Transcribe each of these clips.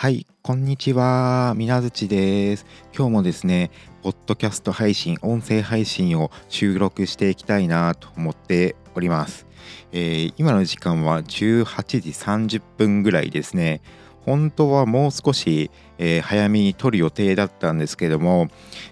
はい、こんにちは。みなずちです。今日もですね、ポッドキャスト配信、音声配信を収録していきたいなと思っております。えー、今の時間は18時30分ぐらいですね。本当はもう少し、えー、早めに撮る予定だったんですけども、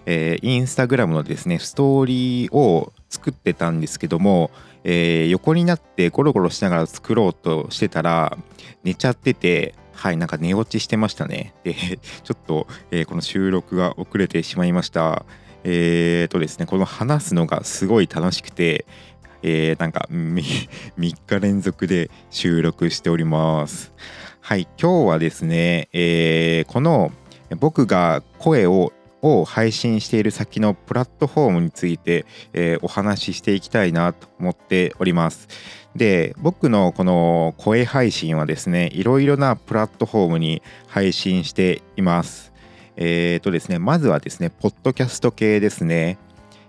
えー、インスタグラムのですね、ストーリーを作ってたんですけども、え、横になってゴロゴロしながら作ろうとしてたら寝ちゃっててはい、なんか寝落ちしてましたね。で、ちょっと、えー、この収録が遅れてしまいました。えーとですね、この話すのがすごい楽しくて、えー、なんか 3, 日連続で収録しております。はい、今日はですね、えー、この僕が声をを配信している先のプラットフォームについて、えー、お話ししていきたいなと思っております。で僕のこの声配信はですねいろいろなプラットフォームに配信しています。えっ、ー、とですねまずはですねポッドキャスト系ですね。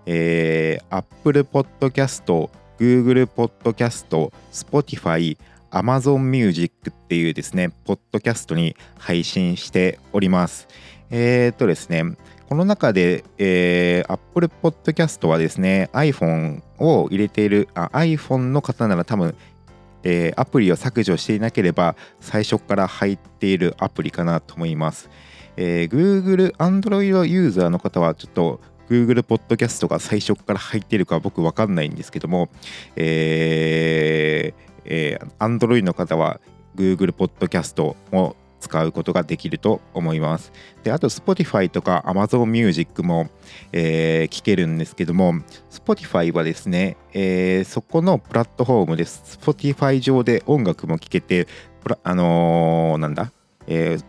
えー、Apple Podcast、Google Podcast、Spotify、Amazon Music っていうですね、ポッドキャストに配信しております。えっ、とですね、この中で、えー、Apple Podcast はですね、iPhone を入れている、あ iPhone の方なら多分、えー、アプリを削除していなければ最初から入っているアプリかなと思います。えー、Google、Android ユーザーの方はちょっと Google Podcast が最初から入っているか僕わかんないんですけども、えーえー、Android の方は Google Podcast を使うことができると思います。で、あと Spotify とか Amazon Music も、えー、聞けるんですけども、Spotify はですね、えー、そこのプラットフォームです。Spotify 上で音楽も聴けて、あのー、なんだ、えー、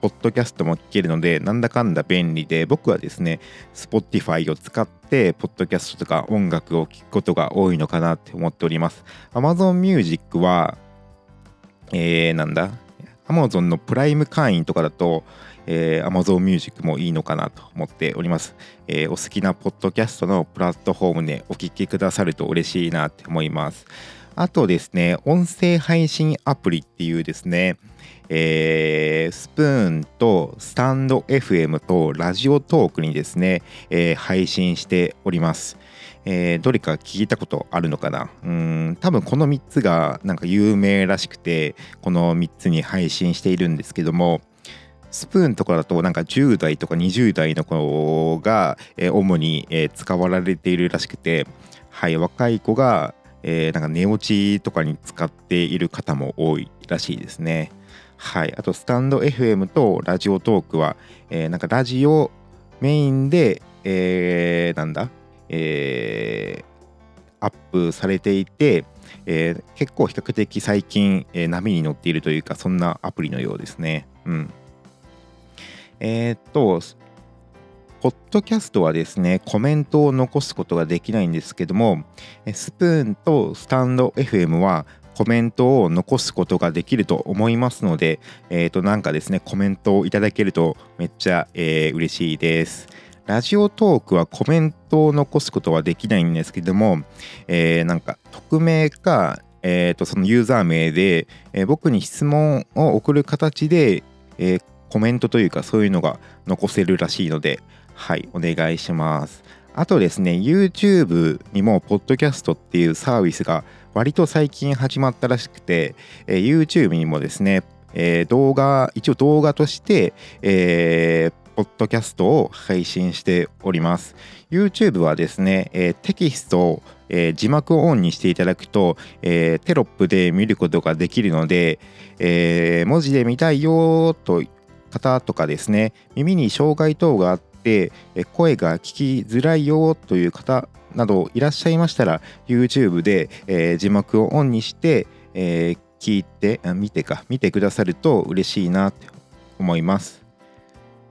ポッドキャストも聞けるので、なんだかんだ便利で、僕はですね、Spotify を使って、ポッドキャストとか音楽を聴くことが多いのかなって思っております。Amazon Music は、えー、なんだ Amazon のプライム会員とかだと、えー、Amazon Music もいいのかなと思っております、えー、お好きなポッドキャストのプラットフォームでお聞きくださると嬉しいなって思います。あとですね、音声配信アプリっていうですね、えー、スプーンとスタンド FM とラジオトークにですね、えー、配信しております。えー、どれか聞いたことあるのかな？うん多分この3つがなんか有名らしくてこの3つに配信しているんですけどもスプーンとかだとなんか10代とか20代の子が、えー、主に、えー、使われているらしくて、はい、若い子が、えー、なんか寝落ちとかに使っている方も多いらしいですね。はい、あとスタンド FM とラジオトークは、えー、なんかラジオメインで、えー、なんだ？えー、アップされていて、えー、結構比較的最近、えー、波に乗っているというかそんなアプリのようですね。うん。えー、っと、ポッドキャストはですね、コメントを残すことができないんですけども、スプーンとスタンド FM はコメントを残すことができると思いますので、えっ、と、なんかですね、コメントをいただけるとめっちゃ、えー、嬉しいです。ラジオトークはコメントを残すことはできないんですけども、えー、なんか匿名か、えー、とそのユーザー名で、えー、僕に質問を送る形で、えー、コメントというかそういうのが残せるらしいので、はい、お願いします。あとですね、YouTube にも、ポッドキャストっていうサービスが割と最近始まったらしくて、えー、YouTube にもですね、えー、動画、一応動画として、えー、ポッドキャストを配信しております。YouTube はですね、えー、テキストを、えー、字幕をオンにしていただくと、えー、テロップで見ることができるので、え文字で見たいよと方とかですね、耳に障害等があって、え声が聞きづらいよという方などいらっしゃいましたら、YouTube で、え字幕をオンにして、え聞いて、見てか、見てくださると嬉しいなと思います。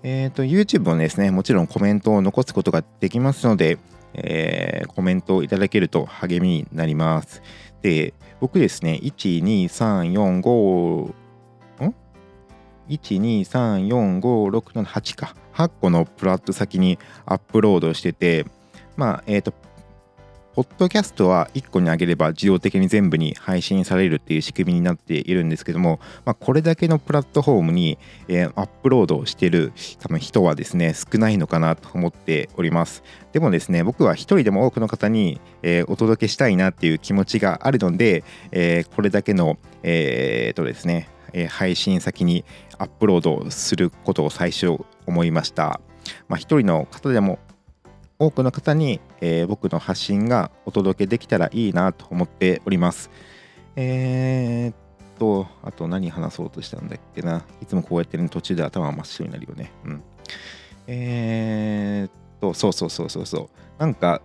えっ、ー、と、YouTube もですね、もちろんコメントを残すことができますので、えー、コメントをいただけると励みになります。で、僕ですね、1、2、3、4、5、ん ?1、2、3、4、5、6、7、8か。8個のプラット先にアップロードしてて、まあ、えっ、ー、と、ポッドキャストは1個に上げれば自動的に全部に配信されるっていう仕組みになっているんですけども、まあ、これだけのプラットフォームに、えー、アップロードしてる多分人はですね少ないのかなと思っておりますでもですね僕は一人でも多くの方に、えー、お届けしたいなっていう気持ちがあるので、えー、これだけのえー、とですね配信先にアップロードすることを最初思いました。まあ、一人の方でも多くの方に、えー、僕の発信がお届けできたらいいなと思っております。えー、っと、あと何話そうとしたんだっけな。いつもこうやってる、途中で頭真っ白になるよね。うん。えー、っと、そうそうそうそうそう。なんか、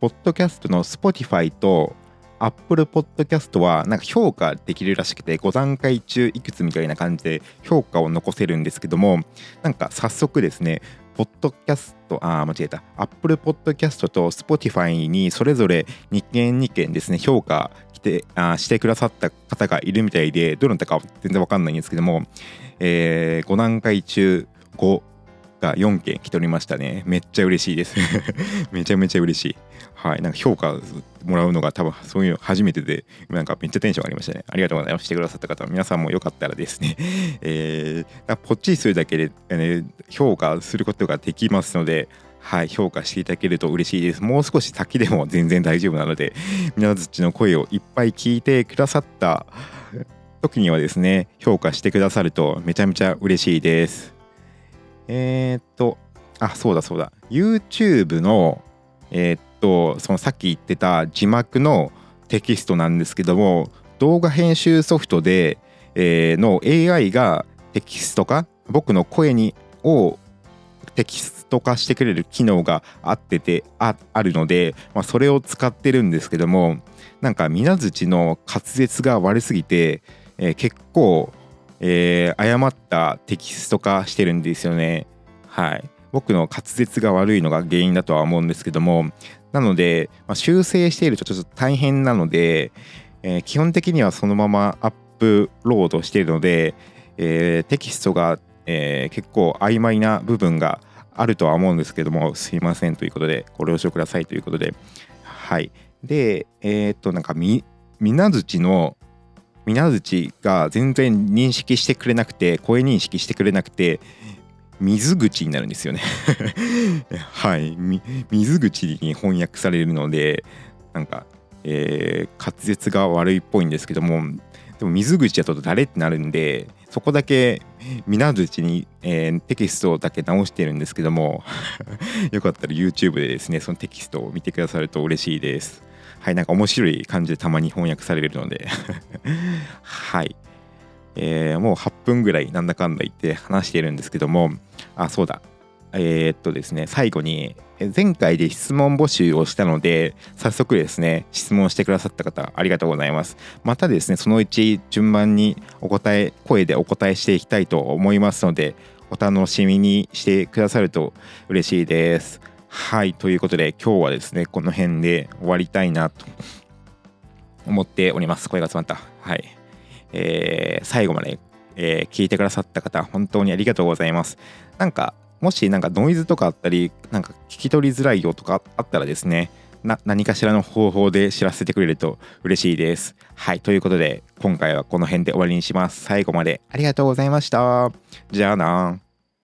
ポッドキャストの Spotify と Apple Podcast はなんか評価できるらしくて5段階中いくつみたいな感じで評価を残せるんですけどもなんか早速ですねポッドキャスト、あ、間違えた。Apple Podcast と Spotify にそれぞれ2件2件ですね、評価してあしてくださった方がいるみたいで、どなたか全然わかんないんですけども、えー、5段階中5が4件来ておりましたね。めっちゃ嬉しいです。めちゃめちゃ嬉しい。はい。なんか評価もらうのが多分そういうの初めてで、なんかめっちゃテンション上がりましたね。ありがとうございます。してくださった方、皆さんもよかったらですね、えー、ポッチするだけで、え、評価することができますので、はい、評価していただけると嬉しいです。もう少し先でも全然大丈夫なので、皆づちの声をいっぱい聞いてくださった時にはですね、評価してくださるとめちゃめちゃ嬉しいです。えー、っと、あ、そうだそうだ。YouTube の、えー、っと、そのさっき言ってた字幕のテキストなんですけども、動画編集ソフトで、えー、の AI がテキスト化、僕の声にをテキスト化してくれる機能があっててあるので、まあ、それを使ってるんですけどもなんか水槌の滑舌が悪すぎて、えー、結構えー、誤ったテキスト化してるんですよね。はい。僕の滑舌が悪いのが原因だとは思うんですけども、なので、まあ、修正しているとちょっと大変なので、えー、基本的にはそのままアップロードしているので、えー、テキストが、えー、結構曖昧な部分があるとは思うんですけども、すいませんということで、ご了承くださいということで、はい。で、えっと、なんかみ、みなづちの水口が全然認識してくれなくて声認識してくれなくて水口になるんですよね。はい。水口に翻訳されるのでなんか、えー、滑舌が悪いっぽいんですけどもでも水口だと誰ってなるんでそこだけ水口に、えー、テキストだけ直してるんですけども よかったら YouTube でですねそのテキストを見てくださると嬉しいです。はい、なんか面白い感じでたまに翻訳されるので はい。えー、もう8分ぐらいなんだかんだ言って話してるんですけども、あ、そうだ。えー、っとですね、最後に、前回で質問募集をしたので、早速ですね、質問してくださった方、ありがとうございます。またですね、そのうち順番にお答え、声でお答えしていきたいと思いますので、お楽しみにしてくださると嬉しいです。はい、ということで今日はですね、この辺で終わりたいなと思っております。声が詰まった。はい。えー、最後まで、えー、聞いてくださった方、本当にありがとうございます。なんか、もしなんかノイズとかあったり、なんか聞き取りづらいよとかあったらですね、な何かしらの方法で知らせてくれると嬉しいです。はい、ということで、今回はこの辺で終わりにします。最後までありがとうございました。じゃあな